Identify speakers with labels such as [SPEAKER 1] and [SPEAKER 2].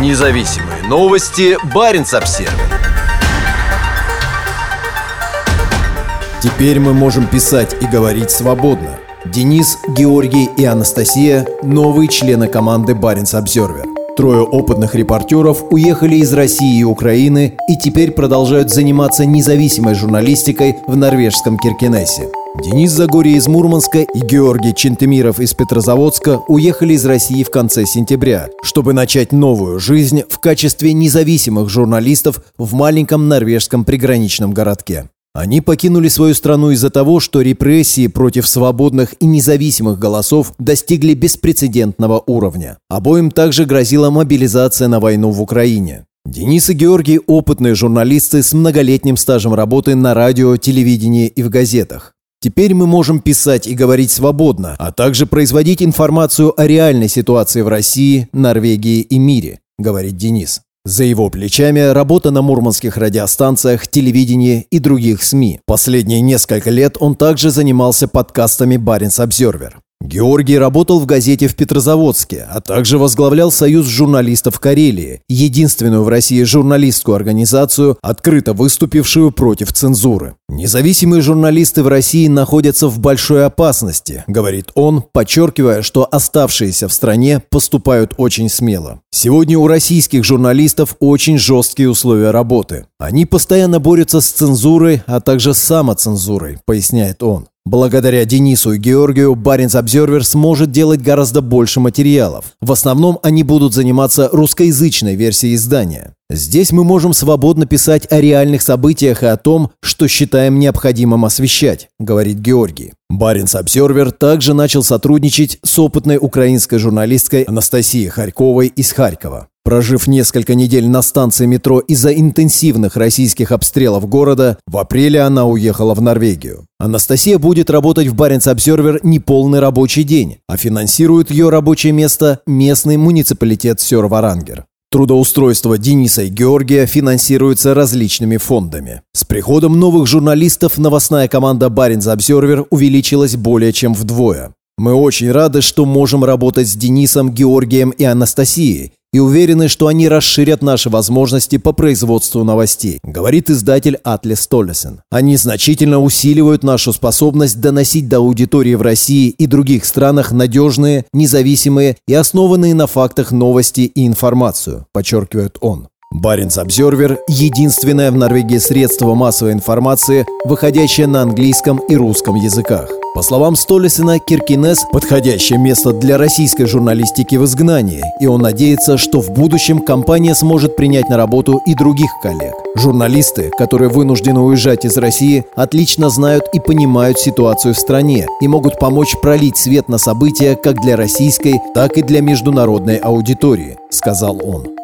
[SPEAKER 1] Независимые новости. Барин обсерва
[SPEAKER 2] Теперь мы можем писать и говорить свободно. Денис, Георгий и Анастасия – новые члены команды Баренц Обзервер. Трое опытных репортеров уехали из России и Украины и теперь продолжают заниматься независимой журналистикой в норвежском Киркенесе. Денис Загорий из Мурманска и Георгий Чентемиров из Петрозаводска уехали из России в конце сентября, чтобы начать новую жизнь в качестве независимых журналистов в маленьком норвежском приграничном городке. Они покинули свою страну из-за того, что репрессии против свободных и независимых голосов достигли беспрецедентного уровня. Обоим также грозила мобилизация на войну в Украине. Денис и Георгий – опытные журналисты с многолетним стажем работы на радио, телевидении и в газетах. Теперь мы можем писать и говорить свободно, а также производить информацию о реальной ситуации в России, Норвегии и мире, говорит Денис. За его плечами работа на мурманских радиостанциях, телевидении и других СМИ. Последние несколько лет он также занимался подкастами «Баренц Обзервер». Георгий работал в газете в Петрозаводске, а также возглавлял Союз журналистов Карелии, единственную в России журналистскую организацию, открыто выступившую против цензуры. «Независимые журналисты в России находятся в большой опасности», говорит он, подчеркивая, что оставшиеся в стране поступают очень смело. Сегодня у российских журналистов очень жесткие условия работы. Они постоянно борются с цензурой, а также с самоцензурой, поясняет он. Благодаря Денису и Георгию Баренц Обзервер сможет делать гораздо больше материалов. В основном они будут заниматься русскоязычной версией издания. Здесь мы можем свободно писать о реальных событиях и о том, что считаем необходимым освещать, говорит Георгий. Баренц Обзервер также начал сотрудничать с опытной украинской журналисткой Анастасией Харьковой из Харькова. Прожив несколько недель на станции метро из-за интенсивных российских обстрелов города, в апреле она уехала в Норвегию. Анастасия будет работать в Баренц Обсервер неполный рабочий день, а финансирует ее рабочее место местный муниципалитет Сёрварангер. Трудоустройство Дениса и Георгия финансируется различными фондами. С приходом новых журналистов новостная команда Баренц Обсервер увеличилась более чем вдвое. Мы очень рады, что можем работать с Денисом, Георгием и Анастасией и уверены, что они расширят наши возможности по производству новостей, говорит издатель Атлес Толлесен. Они значительно усиливают нашу способность доносить до аудитории в России и других странах надежные, независимые и основанные на фактах новости и информацию, подчеркивает он. Баренц Обзервер – единственное в Норвегии средство массовой информации, выходящее на английском и русском языках. По словам Столесина, Киркинес – подходящее место для российской журналистики в изгнании, и он надеется, что в будущем компания сможет принять на работу и других коллег. Журналисты, которые вынуждены уезжать из России, отлично знают и понимают ситуацию в стране и могут помочь пролить свет на события как для российской, так и для международной аудитории, сказал он.